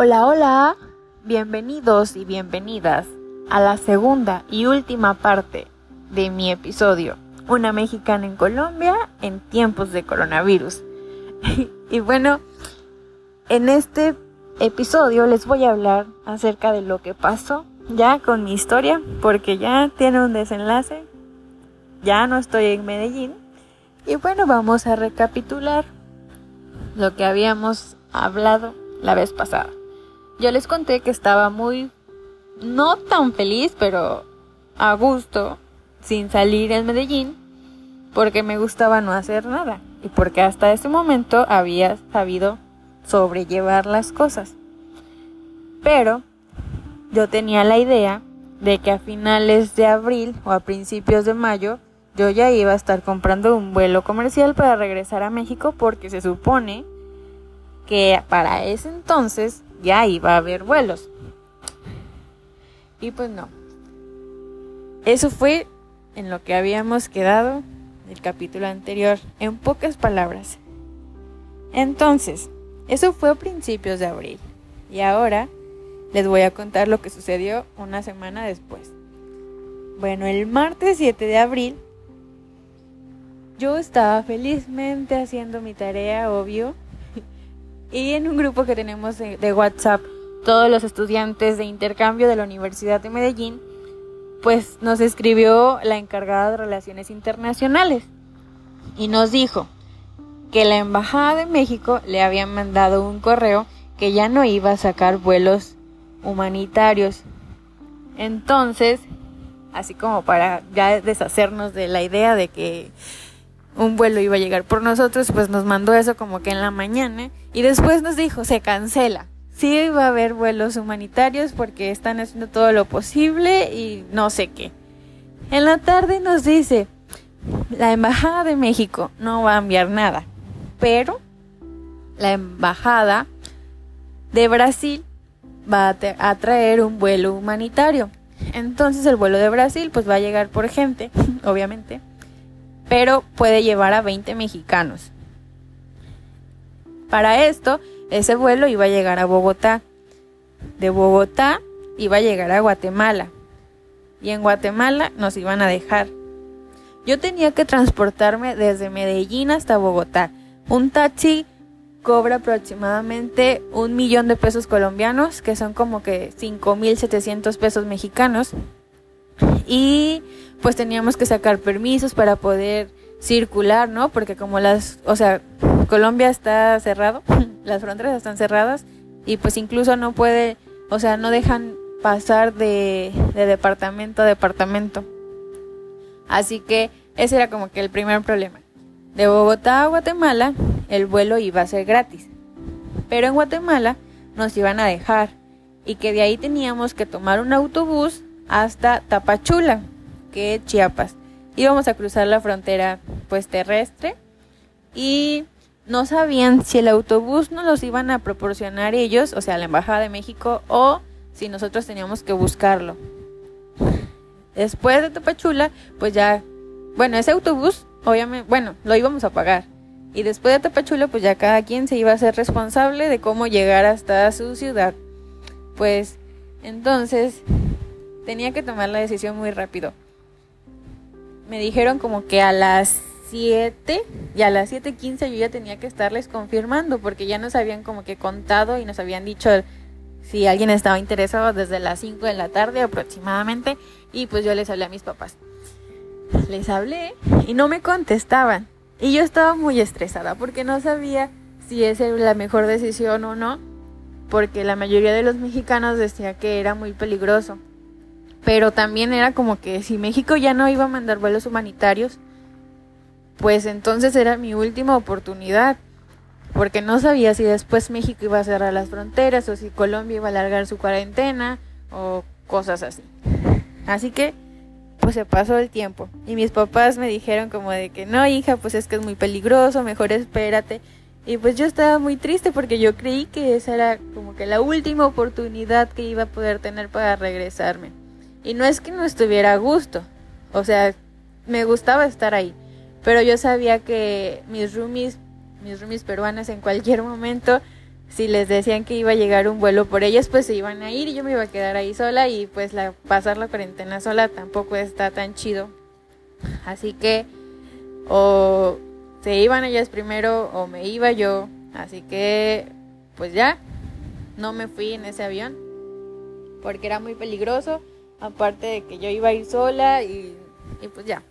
Hola, hola, bienvenidos y bienvenidas a la segunda y última parte de mi episodio, Una mexicana en Colombia en tiempos de coronavirus. y bueno, en este episodio les voy a hablar acerca de lo que pasó ya con mi historia, porque ya tiene un desenlace, ya no estoy en Medellín. Y bueno, vamos a recapitular lo que habíamos hablado la vez pasada. Yo les conté que estaba muy, no tan feliz, pero a gusto, sin salir en Medellín, porque me gustaba no hacer nada y porque hasta ese momento había sabido sobrellevar las cosas. Pero yo tenía la idea de que a finales de abril o a principios de mayo yo ya iba a estar comprando un vuelo comercial para regresar a México porque se supone que para ese entonces ya iba a haber vuelos. Y pues no. Eso fue en lo que habíamos quedado el capítulo anterior, en pocas palabras. Entonces, eso fue a principios de abril. Y ahora les voy a contar lo que sucedió una semana después. Bueno, el martes 7 de abril yo estaba felizmente haciendo mi tarea, obvio, y en un grupo que tenemos de, WhatsApp, todos los estudiantes de intercambio de la Universidad de Medellín, pues nos escribió la encargada de Relaciones Internacionales y nos dijo que la Embajada de México le había mandado un correo que ya no iba a sacar vuelos humanitarios. Entonces, así como para ya deshacernos de la idea de que un vuelo iba a llegar por nosotros, pues nos mandó eso como que en la mañana y después nos dijo, se cancela. Sí va a haber vuelos humanitarios porque están haciendo todo lo posible y no sé qué. En la tarde nos dice, la Embajada de México no va a enviar nada, pero la Embajada de Brasil va a, traer un vuelo humanitario. Entonces el vuelo de Brasil pues va a llegar por gente, obviamente, pero puede llevar a 20 mexicanos. Para esto, ese vuelo iba a llegar a Bogotá. De Bogotá iba a llegar a Guatemala. Y en Guatemala nos iban a dejar. Yo tenía que transportarme desde Medellín hasta Bogotá. Un taxi cobra aproximadamente un millón de pesos colombianos, que son como que 5.700 pesos mexicanos. Y pues teníamos que sacar permisos para poder circular, ¿no? Porque como las, o sea, Colombia está cerrado, las fronteras están cerradas y pues incluso no puede, o sea, no dejan pasar de, de departamento a departamento. Así que ese era como que el primer problema. De Bogotá a Guatemala el vuelo iba a ser gratis. Pero en Guatemala nos iban a dejar y que de ahí teníamos que tomar un autobús hasta Tapachula, que Chiapas. Íbamos a cruzar la frontera pues terrestre y no sabían si el autobús nos los iban a proporcionar ellos, o sea, la Embajada de México, o si nosotros teníamos que buscarlo. Después de Tapachula, pues ya, bueno, ese autobús, obviamente, bueno, lo íbamos a pagar y después de Tapachula, pues ya cada quien se iba a ser responsable de cómo llegar hasta su ciudad. Pues entonces tenía que tomar la decisión muy rápido. Me dijeron como que a las 7 y a las 7.15 yo ya tenía que estarles confirmando porque ya nos habían como que contado y nos habían dicho si alguien estaba interesado desde las 5 de la tarde aproximadamente y pues yo les hablé a mis papás. Les hablé y no me contestaban. Y yo estaba muy estresada porque no sabía si era la mejor decisión o no, porque la mayoría de los mexicanos decía que era muy peligroso. Pero también era como que si México ya no iba a mandar vuelos humanitarios, pues entonces era mi última oportunidad, porque no sabía si después México iba a cerrar las fronteras o si Colombia iba a alargar su cuarentena o cosas así. Así que pues se pasó el tiempo. Y mis papás me dijeron como de que no, hija, pues es que es muy peligroso, mejor espérate. Y pues yo estaba muy triste porque yo creí que esa era como que la última oportunidad que iba a poder tener para regresarme. Y no es que no estuviera a gusto, o sea, me gustaba estar ahí, pero yo sabía que mis roomies, mis roomies peruanas en cualquier momento si les decían que iba a llegar un vuelo por ellos, pues se iban a ir y yo me iba a quedar ahí sola y pues la, pasar la cuarentena sola tampoco está tan chido. Así que o se iban ellas primero o me iba yo. Así que pues ya, no me fui en ese avión porque era muy peligroso. Aparte de que yo iba a ir sola y, y pues ya.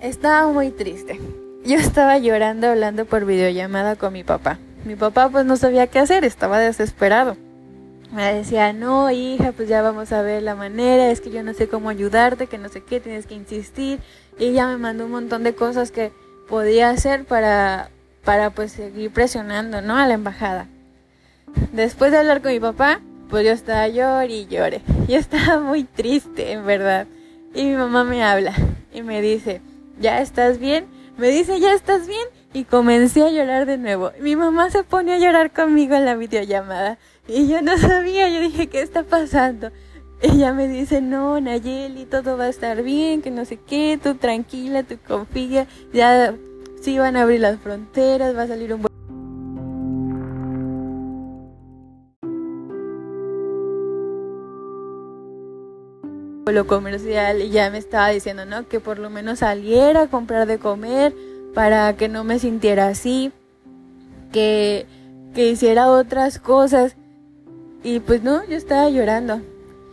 Estaba muy triste. Yo estaba llorando hablando por videollamada con mi papá. Mi papá pues no sabía qué hacer, estaba desesperado. Me decía, no, hija, pues ya vamos a ver la manera, es que yo no sé cómo ayudarte, que no sé qué, tienes que insistir. Y ella me mandó un montón de cosas que podía hacer para, para pues seguir presionando, ¿no? A la embajada. Después de hablar con mi papá, pues yo estaba llorando y lloré. Yo estaba muy triste, en verdad. Y mi mamá me habla y me dice, ¿ya estás bien? Me dice, ¿ya estás bien? Y comencé a llorar de nuevo. Mi mamá se pone a llorar conmigo en la videollamada. Y yo no sabía, yo dije, ¿qué está pasando? Ella me dice, no, Nayeli, todo va a estar bien, que no sé qué, tú tranquila, tú confía, ya sí van a abrir las fronteras, va a salir un. Lo comercial y ya me estaba diciendo, ¿no? Que por lo menos saliera a comprar de comer para que no me sintiera así, que, que hiciera otras cosas. Y pues no, yo estaba llorando.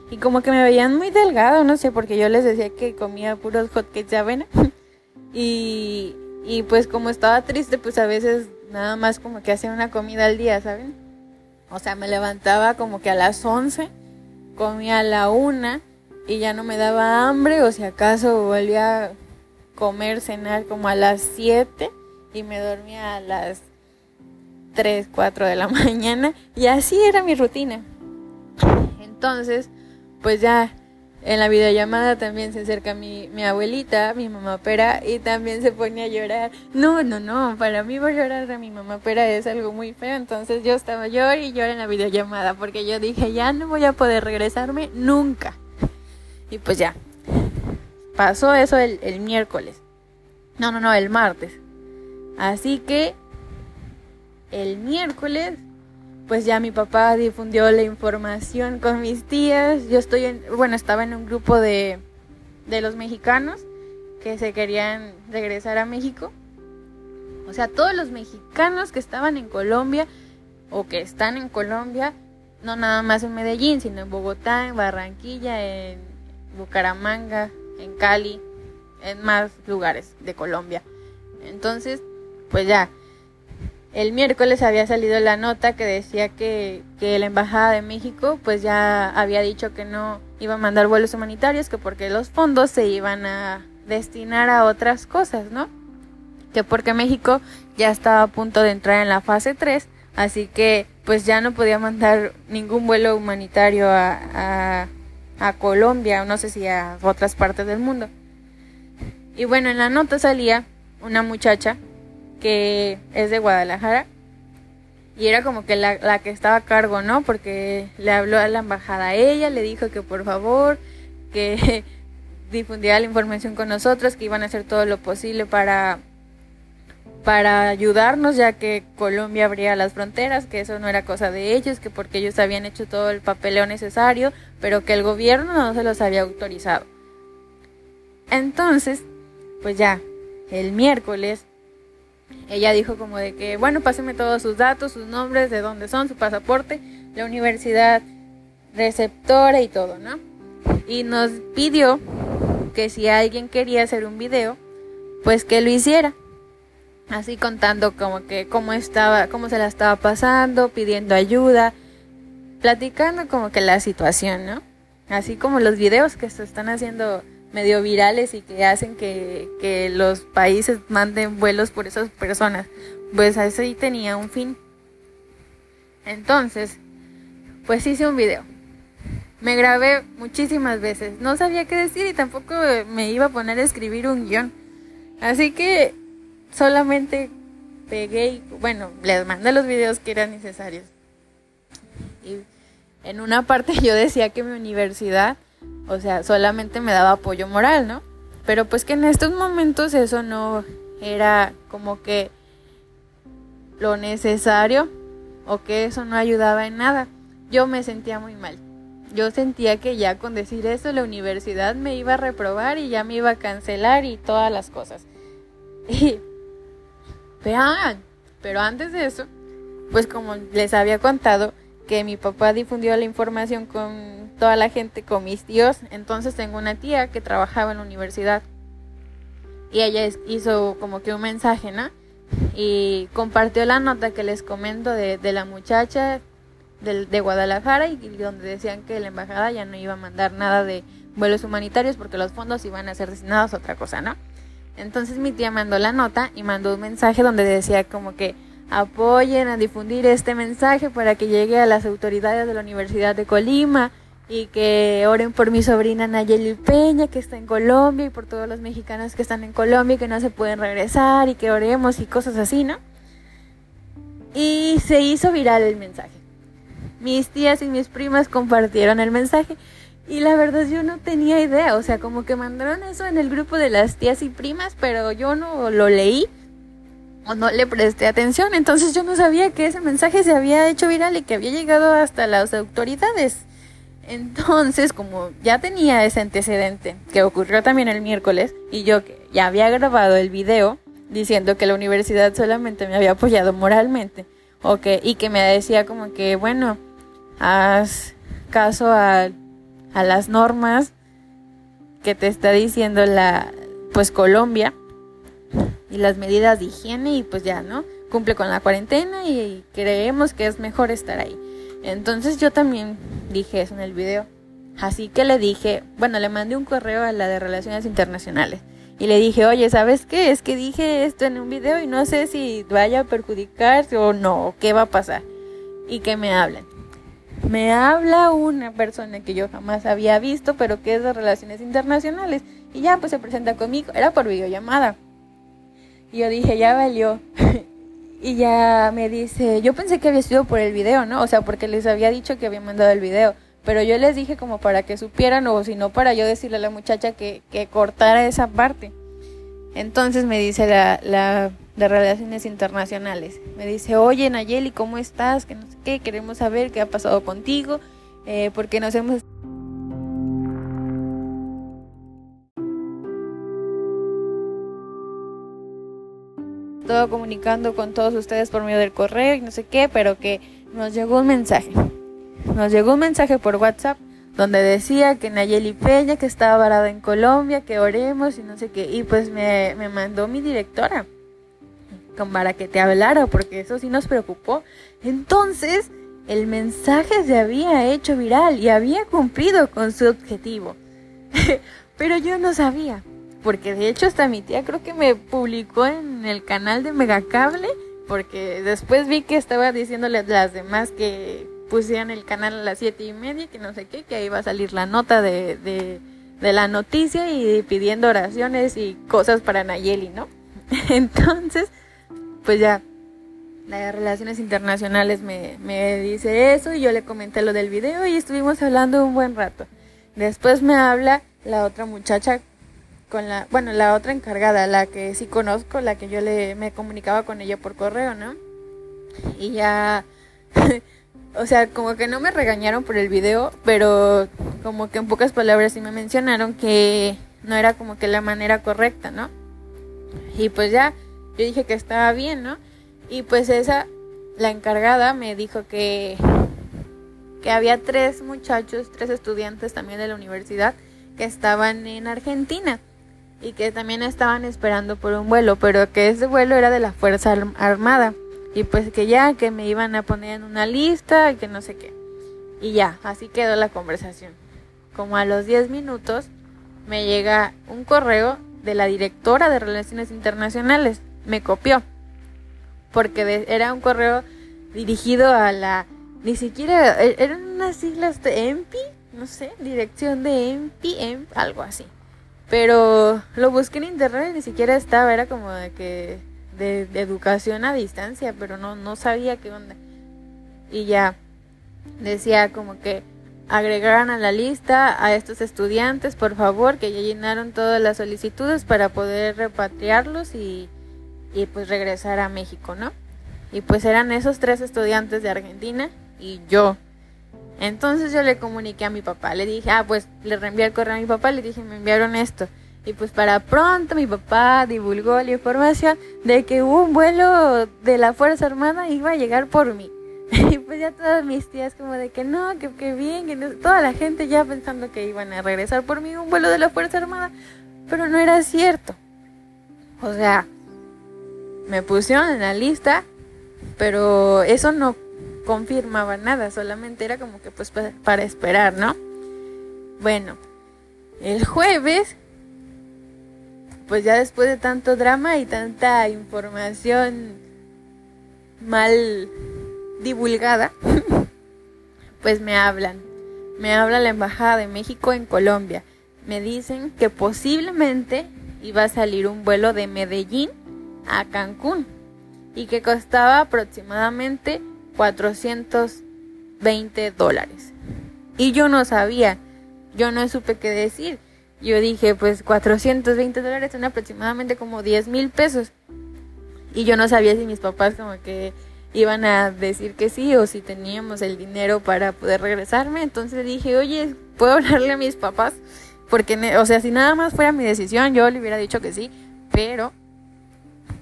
Y como que me veían muy delgado, no sé, porque yo les decía que comía puros hotcakes de avena. y, y pues como estaba triste, pues a veces nada más como que hacía una comida al día, ¿saben? O sea, me levantaba como que a las 11, comía a la una y ya no me daba hambre o si acaso volvía a comer, cenar como a las 7 y me dormía a las 3, 4 de la mañana y así era mi rutina. Entonces, pues ya en la videollamada también se acerca mi, mi abuelita, mi mamá pera, y también se pone a llorar. No, no, no, para mí llorar a mi mamá pera es algo muy feo. Entonces yo estaba llorando y llorando en la videollamada porque yo dije, ya no voy a poder regresarme nunca. Y pues ya, pasó eso el, el miércoles. No, no, no, el martes. Así que el miércoles pues ya mi papá difundió la información con mis tías. Yo estoy en, bueno, estaba en un grupo de, de los mexicanos que se querían regresar a México. O sea, todos los mexicanos que estaban en Colombia o que están en Colombia, no nada más en Medellín, sino en Bogotá, en Barranquilla, en Bucaramanga, en Cali, en más lugares de Colombia. Entonces, pues ya, el miércoles había salido la nota que decía que, que, la Embajada de México pues ya había dicho que no iba a mandar vuelos humanitarios, que porque los fondos se iban a destinar a otras cosas, ¿no? Que porque México ya estaba a punto de entrar en la fase 3, así que pues ya no podía mandar ningún vuelo humanitario a, a, a Colombia, no sé si a otras partes del mundo. Y bueno, en la nota salía una muchacha que es de Guadalajara. Y era como que la, la, que estaba a cargo, ¿no? Porque le habló a la embajada a ella, le dijo que por favor, que difundiera la información con nosotros, que iban a hacer todo lo posible para, para ayudarnos, ya que Colombia abría las fronteras, que eso no era cosa de ellos, que porque ellos habían hecho todo el papeleo necesario, pero que el gobierno no se los había autorizado. Entonces, pues ya, el miércoles ella dijo como de que, bueno, páseme todos sus datos, sus nombres, de dónde son, su pasaporte, la universidad receptora y todo, ¿no? Y nos pidió que si alguien quería hacer un video, pues que lo hiciera. Así contando como que cómo estaba, cómo se la estaba pasando, pidiendo ayuda, platicando como que la situación, ¿no? Así como los videos que se están haciendo medio virales y que hacen que, que los países manden vuelos por esas personas. Pues así tenía un fin. Entonces, pues hice un video. Me grabé muchísimas veces. No sabía qué decir y tampoco me iba a poner a escribir un guion. Así que solamente pegué y, bueno, les mandé los videos que eran necesarios. Y en una parte yo decía que mi universidad o sea, solamente me daba apoyo moral, ¿no? Pero pues que en estos momentos eso no era como que lo necesario o que eso no ayudaba en nada. Yo me sentía muy mal. Yo sentía que ya con decir eso la universidad me iba a reprobar y ya me iba a cancelar y todas las cosas. Y vean, pero antes de eso, pues como les había contado que mi papá difundió la información con toda la gente, con mis tíos, entonces tengo una tía que trabajaba en la universidad y ella hizo como que un mensaje, ¿no? Y compartió la nota que les comento de, la muchacha de, de Guadalajara y donde decían que la embajada ya no iba a mandar nada de vuelos humanitarios porque los fondos iban a ser destinados a otra cosa, ¿no? Entonces mi tía mandó la nota y mandó un mensaje donde decía como que apoyen a difundir este mensaje para que llegue a las autoridades de la Universidad de Colima y que oren por mi sobrina Nayeli Peña que está en Colombia y por todos los mexicanos que están en Colombia y que no se pueden regresar y que oremos y cosas así, ¿no? Y se hizo viral el mensaje. Mis tías y mis primas compartieron el mensaje y la verdad yo no tenía idea, o sea, como que mandaron eso en el grupo de las tías y primas, pero yo no lo leí o no le presté atención, entonces yo no sabía que ese mensaje se había hecho viral y que había llegado hasta las autoridades. Entonces, como ya tenía ese antecedente, que ocurrió también el miércoles, y yo ya había grabado el video diciendo que la universidad solamente me había apoyado moralmente, o y que me decía como que, bueno, haz caso a, a las normas que te está diciendo la, pues Colombia, y las medidas de higiene, y pues ya, ¿no? Cumple con la cuarentena y creemos que es mejor estar ahí. Entonces yo también dije eso en el video. Así que le dije, bueno, le mandé un correo a la de Relaciones Internacionales. Y le dije, oye, ¿sabes qué? Es que dije esto en un video y no sé si vaya a perjudicarse o no, qué va a pasar. Y que me hablen. Me habla una persona que yo jamás había visto, pero que es de Relaciones Internacionales. Y ya, pues se presenta conmigo. Era por videollamada. Y yo dije, ya valió. Y ya me dice, yo pensé que había sido por el video, ¿no? O sea, porque les había dicho que había mandado el video. Pero yo les dije como para que supieran o si no para yo decirle a la muchacha que, que cortara esa parte. Entonces me dice la, la de Relaciones Internacionales. Me dice, oye Nayeli, ¿cómo estás? Que no sé qué, queremos saber qué ha pasado contigo, eh, porque nos hemos todo comunicando con todos ustedes por medio del correo y no sé qué, pero que nos llegó un mensaje. Nos llegó un mensaje por WhatsApp donde decía que Nayeli Peña, que estaba varada en Colombia, que oremos y no sé qué. Y pues me, me mandó mi directora para que te hablara, porque eso sí nos preocupó. Entonces, el mensaje se había hecho viral y había cumplido con su objetivo. Pero yo no sabía porque de hecho hasta mi tía creo que me publicó en el canal de Megacable, porque después vi que estaba diciéndole a las demás que pusieran el canal a las siete y media, que no sé qué, que ahí iba a salir la nota de, de, de la noticia y pidiendo oraciones y cosas para Nayeli, ¿no? Entonces, pues ya, las relaciones internacionales me, me dice eso y yo le comenté lo del video y estuvimos hablando un buen rato. Después me habla la otra muchacha con la, bueno, la otra encargada, la que sí conozco, la que yo le me comunicaba con ella por correo, ¿no? Y ya o sea, como que no me regañaron por el video, pero como que en pocas palabras sí me mencionaron que no era como que la manera correcta, ¿no? Y pues ya yo dije que estaba bien, ¿no? Y pues esa la encargada me dijo que que había tres muchachos, tres estudiantes también de la universidad que estaban en Argentina y que también estaban esperando por un vuelo, pero que ese vuelo era de la Fuerza Armada y pues que ya que me iban a poner en una lista, que no sé qué. Y ya, así quedó la conversación. Como a los 10 minutos me llega un correo de la directora de Relaciones Internacionales, me copió, porque era un correo dirigido a la, ni siquiera, e, eran unas siglas de EMPI, no sé, dirección de EMPI, algo así. Pero lo busqué en internet y ni siquiera estaba, era como de que de, educación a distancia, pero no, no sabía qué onda. Y ya decía como que agregaran a la lista a estos estudiantes, por favor, que ya llenaron todas las solicitudes para poder repatriarlos y, y pues regresar a México, ¿no? Y pues eran esos tres estudiantes de Argentina y yo. Entonces yo le comuniqué a mi papá, le dije, ah, pues le reenvié el correo a mi papá, le dije, me enviaron esto. Y pues para pronto mi papá divulgó la información de que un vuelo de la Fuerza Armada iba a llegar por mí. Y pues ya todas mis tías como de que no, que, que bien, que toda la gente ya pensando que iban a regresar por mí un vuelo de la Fuerza Armada, pero no era cierto. O sea, me pusieron en la lista, pero eso no confirmaba nada, solamente era como que pues para esperar, ¿no? Bueno, el jueves, pues ya después de tanto drama y tanta información mal divulgada, pues me hablan. Me habla la Embajada de México en Colombia. Me dicen que posiblemente iba a salir un vuelo de Medellín a Cancún y que costaba aproximadamente 420 dólares. Y yo no sabía, yo no supe qué decir. Yo dije, pues 420 dólares son aproximadamente como 10 mil pesos. Y yo no sabía si mis papás como que iban a decir que sí o si teníamos el dinero para poder regresarme. Entonces dije, oye, ¿puedo hablarle a mis papás? Porque, o sea, si nada más fuera mi decisión, yo le hubiera dicho que sí. Pero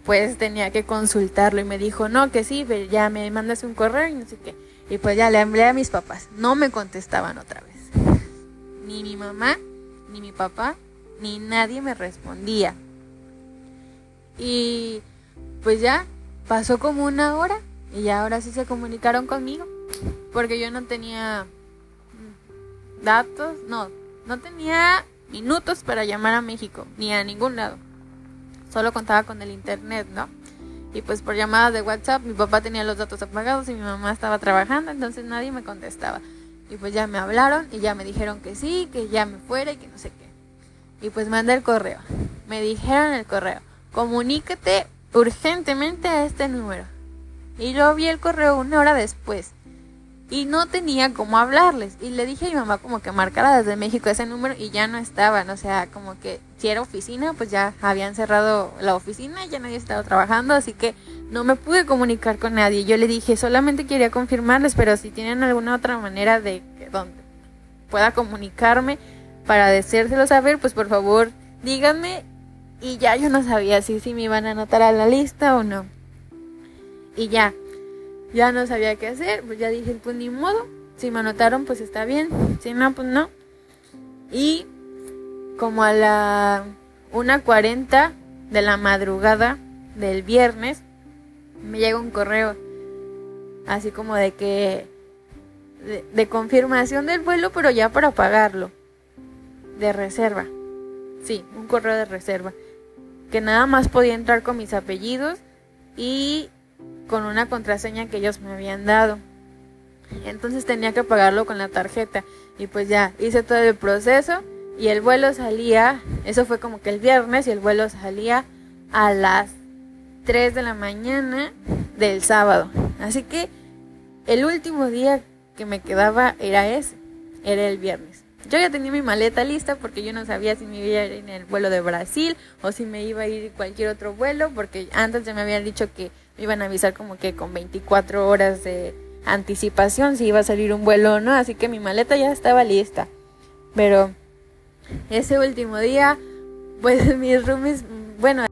pues tenía que consultarlo y me dijo, no, que sí, ya me mandas un correo y no sé qué. Y pues ya le hablé a mis papás. No me contestaban otra vez. Ni mi mamá, ni mi papá, ni nadie me respondía. Y pues ya pasó como una hora y ya ahora sí se comunicaron conmigo. Porque yo no tenía datos, no, no tenía minutos para llamar a México, ni a ningún lado solo contaba con el internet, ¿no? Y pues por llamadas de WhatsApp mi papá tenía los datos apagados y mi mamá estaba trabajando, entonces nadie me contestaba. Y pues ya me hablaron y ya me dijeron que sí, que ya me fuera y que no sé qué. Y pues mandé el correo. Me dijeron el correo, comunícate urgentemente a este número. Y yo vi el correo una hora después y no tenía cómo hablarles. Y le dije a mi mamá como que marcara desde México ese número y ya no estaban. O sea, como que si era oficina, pues ya habían cerrado la oficina ya nadie estaba trabajando. Así que no me pude comunicar con nadie. Yo le dije, solamente quería confirmarles, pero si tienen alguna otra manera de que donde pueda comunicarme para decírselo saber, pues por favor díganme. Y ya yo no sabía si, si me iban a anotar a la lista o no. Y ya, ya no sabía qué hacer, pues ya dije, pues ni modo, si me anotaron pues está bien, si no, pues no. Y como a la 1.40 de la madrugada del viernes, me llega un correo así como de que de, de, confirmación del vuelo, pero ya para pagarlo. De reserva. Sí, un correo de reserva. Que nada más podía entrar con mis apellidos y con una contraseña que ellos me habían dado. Entonces tenía que pagarlo con la tarjeta. Y pues ya, hice todo el proceso y el vuelo salía, eso fue como que el viernes y el vuelo salía a las 3 de la mañana del sábado. Así que el último día que me quedaba era ese, era el viernes. Yo ya tenía mi maleta lista porque yo no sabía si me iba a ir en el vuelo de Brasil o si me iba a ir cualquier otro vuelo porque antes ya me habían dicho que iban a avisar como que con 24 horas de anticipación si iba a salir un vuelo o no, así que mi maleta ya estaba lista. Pero ese último día, pues mis roomies, bueno,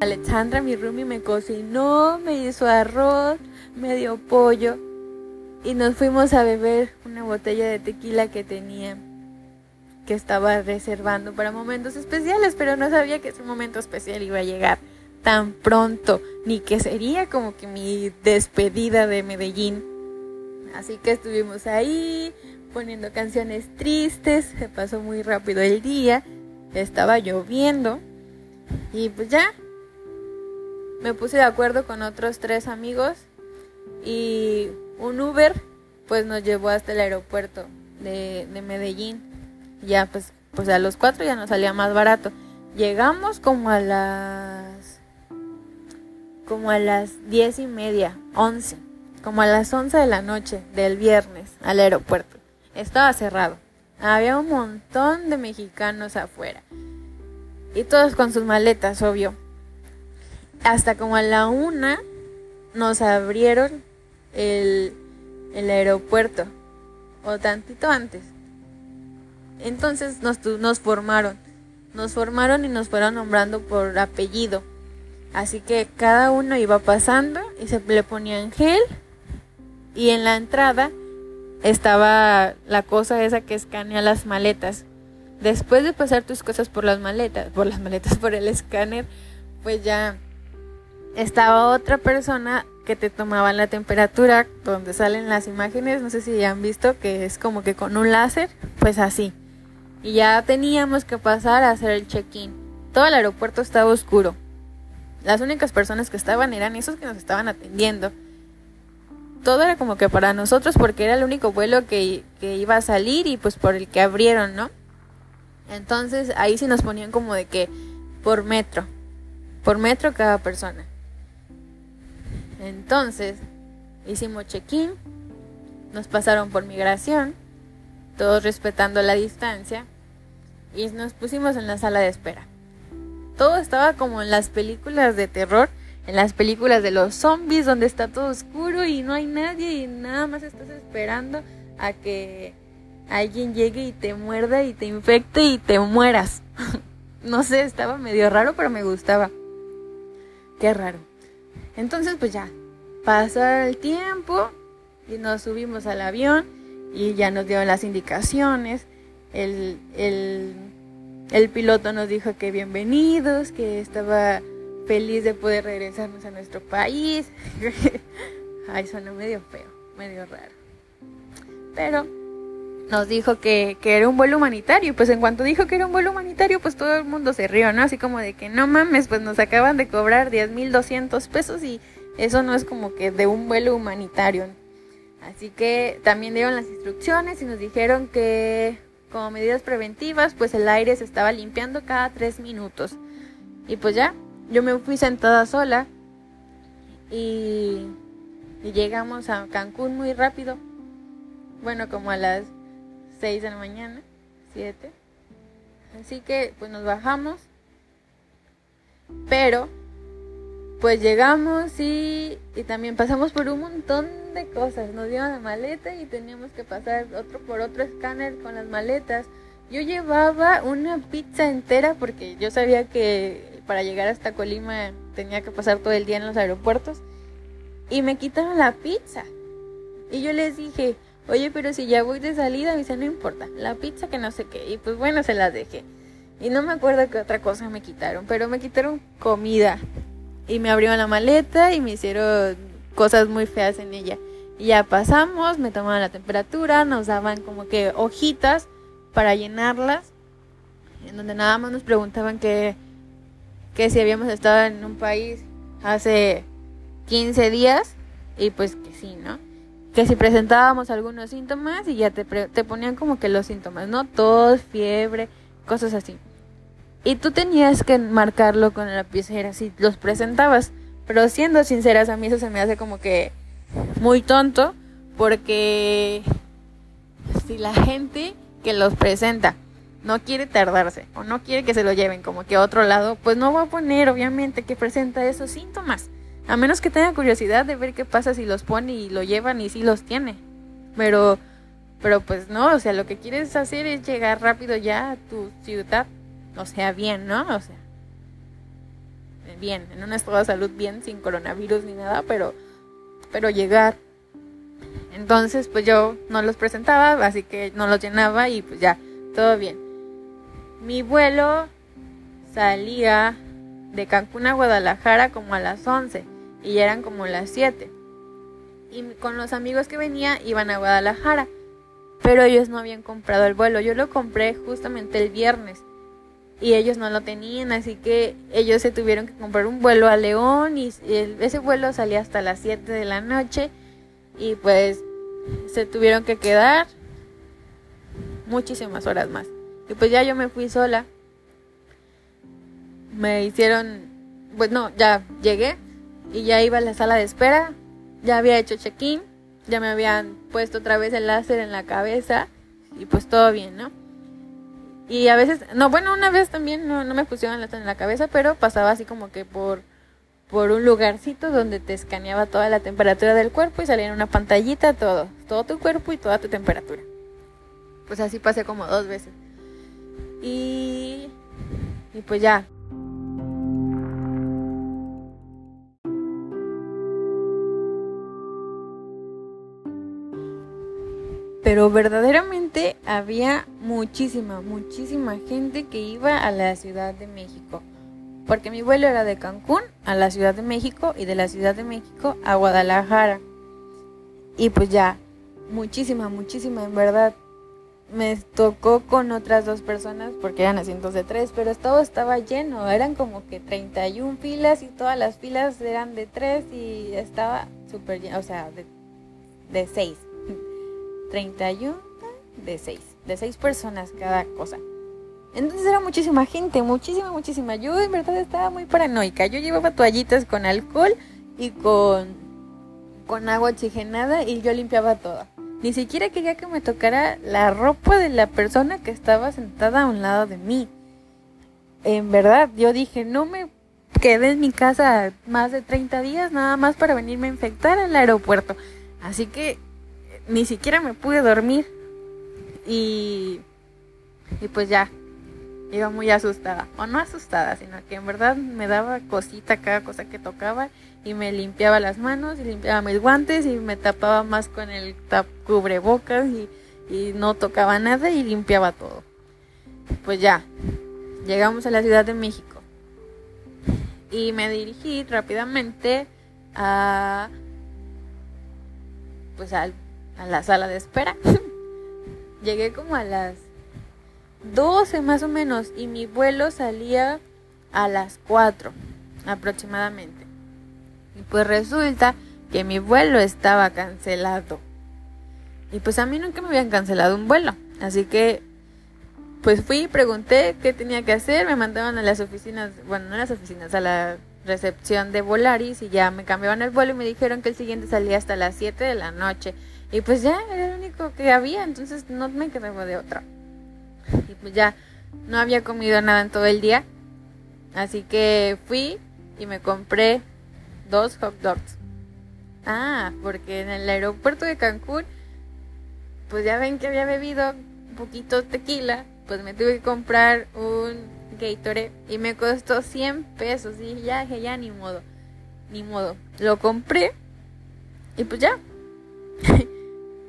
Alexandra, mi roomie, me cocinó, me hizo arroz, me dio pollo y nos fuimos a beber una botella de tequila que tenía que estaba reservando para momentos especiales, pero no sabía que ese momento especial iba a llegar tan pronto, ni que sería como que mi despedida de Medellín. Así que estuvimos ahí poniendo canciones tristes, se pasó muy rápido el día, estaba lloviendo y pues ya me puse de acuerdo con otros tres amigos y un Uber pues nos llevó hasta el aeropuerto de, de Medellín ya pues, pues a los cuatro ya nos salía más barato. Llegamos como a las como a las diez y media, once, como a las once de la noche del viernes al aeropuerto. Estaba cerrado, Había un montón de mexicanos afuera. Y todos con sus maletas, obvio. Hasta como a la una nos abrieron el, el aeropuerto. O tantito antes. Entonces nos, nos formaron. Nos formaron y nos fueron nombrando por apellido. Así que cada uno iba pasando y se le ponía gel. Y en la entrada estaba la cosa esa que escanea las maletas. Después de pasar tus cosas por las maletas, por las maletas, por el escáner, pues ya estaba otra persona que te tomaba la temperatura donde salen las imágenes, no sé si ya han visto que es como que con un láser, pues así. Y ya teníamos que pasar a hacer el check-in. Todo el aeropuerto estaba oscuro. Las únicas personas que estaban eran esos que nos estaban atendiendo. Todo era como que para nosotros porque era el único vuelo que, que iba a salir y pues por el que abrieron, ¿no? Entonces ahí sí nos ponían como de que por metro. Por metro cada persona. Entonces hicimos check-in. Nos pasaron por migración. Todos respetando la distancia. Y nos pusimos en la sala de espera todo estaba como en las películas de terror, en las películas de los zombies, donde está todo oscuro y no hay nadie y nada más estás esperando a que alguien llegue y te muerda y te infecte y te mueras. no sé, estaba medio raro, pero me gustaba. Qué raro. Entonces, pues ya, pasa el tiempo y nos subimos al avión y ya nos dieron las indicaciones. El, el el piloto nos dijo que bienvenidos, que estaba feliz de poder regresarnos a nuestro país. Ay, suena medio feo, medio raro. Pero nos dijo que, que, era un vuelo humanitario. Pues en cuanto dijo que era un vuelo humanitario, pues todo el mundo se rió, ¿no? Así como de que no mames, pues nos acaban de cobrar 10.200 pesos y eso no es como que de un vuelo humanitario. Así que también dieron las instrucciones y nos dijeron que como medidas preventivas, pues el aire se estaba limpiando cada tres minutos. Y pues ya, yo me fui sentada sola y, llegamos a Cancún muy rápido. Bueno, como a las 6 de la mañana, 7. Así que pues nos bajamos. Pero pues llegamos y, y también pasamos por un montón de cosas. Nos dieron la maleta y teníamos que pasar otro por otro escáner con las maletas. Yo llevaba una pizza entera porque yo sabía que para llegar hasta Colima tenía que pasar todo el día en los aeropuertos. Y me quitaron la pizza. Y yo les dije, oye, pero si ya voy de salida, me dice, no importa, la pizza que no sé qué. Y pues bueno, se las dejé. Y no me acuerdo qué otra cosa me quitaron, pero me quitaron comida. Y me abrieron la maleta y me hicieron cosas muy feas en ella. Y ya pasamos, me tomaban la temperatura, nos daban como que hojitas para llenarlas, en donde nada más nos preguntaban que, que si habíamos estado en un país hace 15 días, y pues que sí, ¿no? Que si presentábamos algunos síntomas y ya te, te ponían como que los síntomas, ¿no? Tos, fiebre, cosas así. Y tú tenías que marcarlo con la lapicera si los presentabas. Pero siendo sinceras, a mí eso se me hace como que muy tonto porque si la gente que los presenta no quiere tardarse o no quiere que se lo lleven como que a otro lado, pues no va a poner obviamente que presenta esos síntomas. A menos que tenga curiosidad de ver qué pasa si los pone y lo llevan y si los tiene. Pero pero pues no, o sea, lo que quieres hacer es llegar rápido ya a tu ciudad, o sea, bien, ¿no? O sea, bien, en un estado de salud bien, sin coronavirus ni nada, pero pero llegar. Entonces, pues yo no los presentaba, así que no los llenaba y pues ya, todo bien. Mi vuelo salía de Cancún a Guadalajara como a las 11 y ya eran como las 7. Y con los amigos que venía iban a Guadalajara, pero ellos no habían comprado el vuelo. Yo lo compré justamente el viernes y ellos no lo tenían, así que ellos se tuvieron que comprar un vuelo a León y ese vuelo salía hasta las 7 de la noche y pues se tuvieron que quedar muchísimas horas más. Y pues ya yo me fui sola. Me hicieron, pues no, ya llegué y ya iba a la sala de espera, ya había hecho check-in, ya me habían puesto otra vez el láser en la cabeza y pues todo bien, ¿no? Y a veces, no, bueno, una vez también no, no me pusieron la en la cabeza, pero pasaba así como que por, por un lugarcito donde te escaneaba toda la temperatura del cuerpo y salía en una pantallita todo, todo tu cuerpo y toda tu temperatura. Pues así pasé como dos veces. Y, y pues ya, pero verdaderamente había muchísima, muchísima gente que iba a la Ciudad de México. Porque mi vuelo era de Cancún a la Ciudad de México y de la Ciudad de México a Guadalajara. Y pues ya, muchísima, muchísima, en verdad. Me tocó con otras dos personas porque eran asientos de tres, pero todo estaba lleno. Eran como que 31 filas y todas las filas eran de tres y estaba súper lleno, o sea, de, de seis. 31 de 6, de 6 personas cada cosa. Entonces era muchísima gente, muchísima, muchísima. Yo en verdad estaba muy paranoica. Yo llevaba toallitas con alcohol y con, con agua oxigenada y yo limpiaba todo. Ni siquiera quería que me tocara la ropa de la persona que estaba sentada a un lado de mí. En verdad, yo dije, no me quedé en mi casa más de 30 días nada más para venirme a infectar al aeropuerto. Así que ni siquiera me pude dormir. Y, y pues ya, iba muy asustada. O no asustada, sino que en verdad me daba cosita cada cosa que tocaba. Y me limpiaba las manos y limpiaba mis guantes y me tapaba más con el tap cubrebocas y, y no tocaba nada y limpiaba todo. Pues ya, llegamos a la Ciudad de México. Y me dirigí rápidamente a pues al a la sala de espera. Llegué como a las 12 más o menos y mi vuelo salía a las 4 aproximadamente. Y pues resulta que mi vuelo estaba cancelado. Y pues a mí nunca me habían cancelado un vuelo. Así que pues fui y pregunté qué tenía que hacer. Me mandaron a las oficinas, bueno, no a las oficinas, a la recepción de Volaris y ya me cambiaban el vuelo y me dijeron que el siguiente salía hasta las 7 de la noche. Y pues ya era el único que había, entonces no me quedaba de otra. Y pues ya no había comido nada en todo el día. Así que fui y me compré dos hot dogs. Ah, porque en el aeropuerto de Cancún, pues ya ven que había bebido un poquito tequila, pues me tuve que comprar un Gatorade y me costó 100 pesos. Y ya dije, ya ni modo, ni modo. Lo compré y pues ya.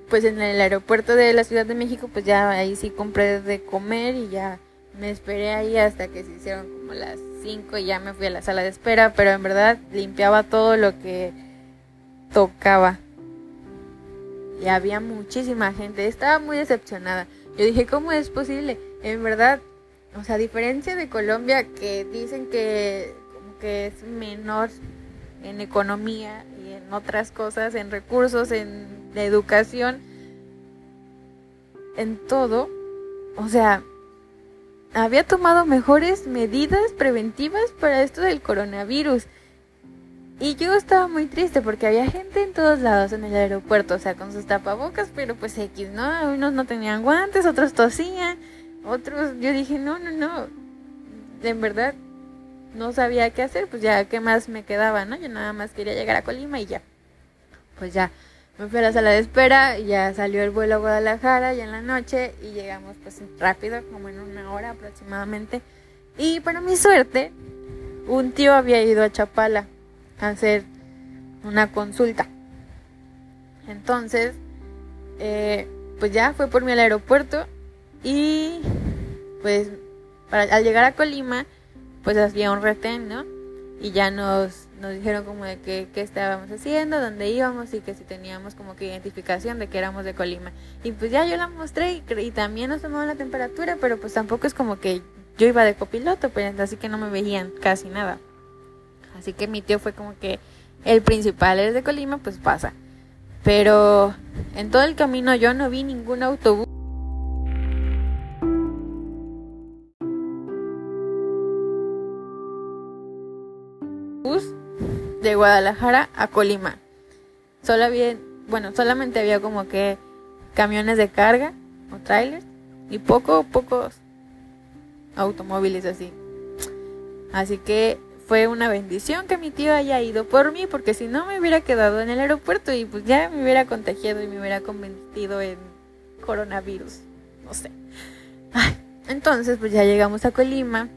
pues en el aeropuerto de la Ciudad de México, pues ya ahí sí compré de comer y ya me esperé ahí hasta que se hicieron como las 5 y ya me fui a la sala de espera, pero en verdad limpiaba todo lo que tocaba. Y había muchísima gente, estaba muy decepcionada. Yo dije, ¿cómo es posible? En verdad, o sea, a diferencia de Colombia que dicen que como que es menor en economía y en otras cosas, en recursos, en de educación, en todo, o sea, había tomado mejores medidas preventivas para esto del coronavirus. Y yo estaba muy triste porque había gente en todos lados en el aeropuerto, o sea, con sus tapabocas, pero pues X, ¿no? Unos no tenían guantes, otros tosían, otros, yo dije, no, no, no, en verdad no sabía qué hacer, pues ya, ¿qué más me quedaba, no? Yo nada más quería llegar a Colima y ya. Pues ya, me fui a la sala de espera, ya salió el vuelo a Guadalajara ya en la noche y llegamos pues rápido, como en una hora aproximadamente. Y para mi suerte, un tío había ido a Chapala a hacer una consulta. Entonces, eh, pues ya fue por mí al aeropuerto y pues para, al llegar a Colima, pues había un retén, ¿no? Y ya nos nos dijeron como de qué, estábamos haciendo, dónde íbamos y que si teníamos como que identificación de que éramos de Colima. Y pues ya yo la mostré y, también nos tomaban la temperatura, pero pues tampoco es como que yo iba de copiloto, pues así que no me veían casi nada. Así que mi tío fue como que el principal es de Colima, pues pasa. Pero en todo el camino yo no vi ningún autobús de Guadalajara a Colima. Solo había, bueno, solamente había como que camiones de carga o trailers y poco, pocos automóviles así. Así que fue una bendición que mi tío haya ido por mí, porque si no me hubiera quedado en el aeropuerto y pues ya me hubiera contagiado y me hubiera convertido en coronavirus. No sé. entonces, pues ya llegamos a Colima.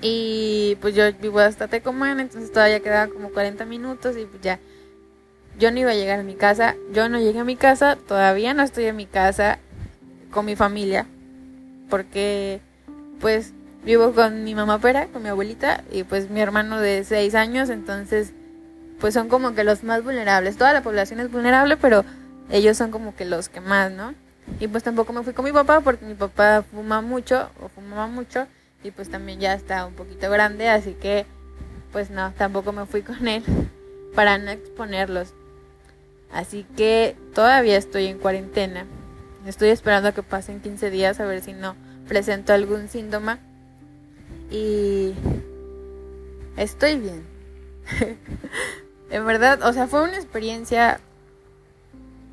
Y pues yo vivo hasta Tecomán, entonces todavía quedaban como 40 minutos y pues ya yo no iba a llegar a mi casa. Yo no llegué a mi casa, todavía no estoy en mi casa con mi familia, porque pues vivo con mi mamá pera, con mi abuelita y pues mi hermano de 6 años, entonces pues son como que los más vulnerables. Toda la población es vulnerable, pero ellos son como que los que más, ¿no? Y pues tampoco me fui con mi papá porque mi papá fuma mucho o fumaba mucho y pues también ya está un poquito grande, así que pues no, tampoco me fui con él para no exponerlos. Así que todavía estoy en cuarentena. Estoy esperando a que pasen 15 días a ver si no presento algún síntoma. Y estoy bien. en verdad, o sea, fue una experiencia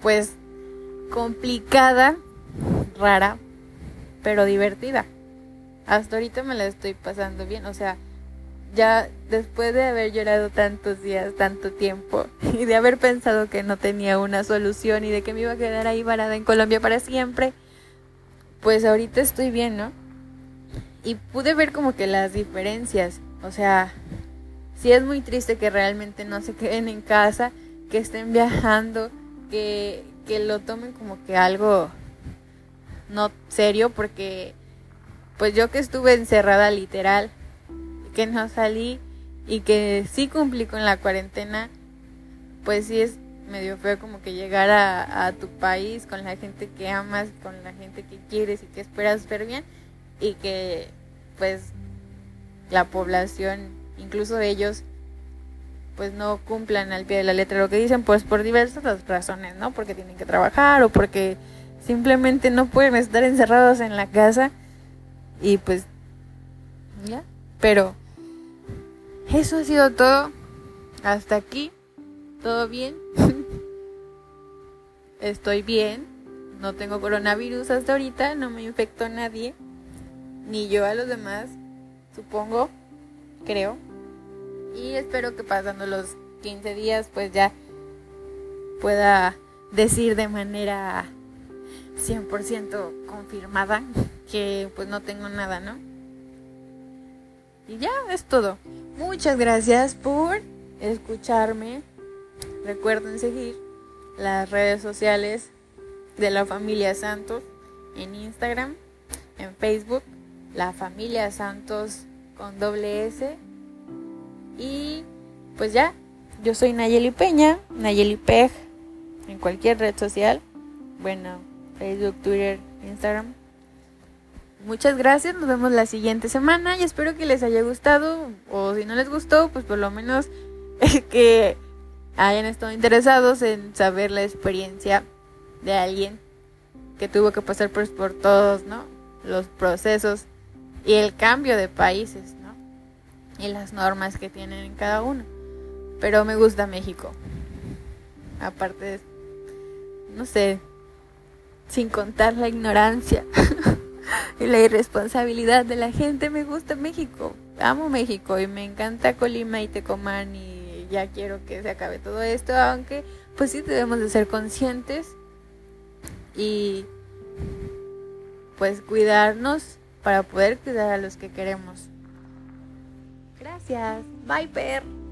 pues complicada, rara, pero divertida. Hasta ahorita me la estoy pasando bien, o sea, ya después de haber llorado tantos días, tanto tiempo, y de haber pensado que no tenía una solución y de que me iba a quedar ahí varada en Colombia para siempre, pues ahorita estoy bien, ¿no? Y pude ver como que las diferencias, o sea, sí es muy triste que realmente no se queden en casa, que estén viajando, que, que lo tomen como que algo no serio, porque pues yo que estuve encerrada literal, que no salí y que sí cumplí con la cuarentena, pues sí es medio feo como que llegar a, a, tu país con la gente que amas, con la gente que quieres y que esperas ver bien y que pues la población, incluso ellos, pues no cumplan al pie de la letra lo que dicen, pues por diversas razones, ¿no? Porque tienen que trabajar o porque simplemente no pueden estar encerrados en la casa y pues ya, pero eso ha sido todo. Hasta aquí. ¿Todo bien? Estoy bien. No tengo coronavirus hasta ahorita. No me infectó nadie. Ni yo a los demás. Supongo. Creo. Y espero que pasando los 15 días pues ya pueda decir de manera 100% confirmada que pues no tengo nada, ¿no? Y ya es todo. Muchas gracias por escucharme. Recuerden seguir las redes sociales de la familia Santos en Instagram, en Facebook, la familia Santos con doble S. Y pues ya, yo soy Nayeli Peña, Nayeli Pej, en cualquier red social. Bueno, Facebook, Twitter, Instagram. Muchas gracias, nos vemos la siguiente semana y espero que les haya gustado o si no les gustó, pues por lo menos que hayan estado interesados en saber la experiencia de alguien que tuvo que pasar por, por todos, ¿no? Los procesos y el cambio de países, ¿no? Y las normas que tienen en cada uno. Pero me gusta México. Aparte no sé, sin contar la ignorancia. y la irresponsabilidad de la gente. Me gusta México, amo México y me encanta Colima y Tecomán y ya quiero que se acabe todo esto, aunque pues sí debemos de ser conscientes y pues cuidarnos para poder cuidar a los que queremos. Gracias. Bye, Per.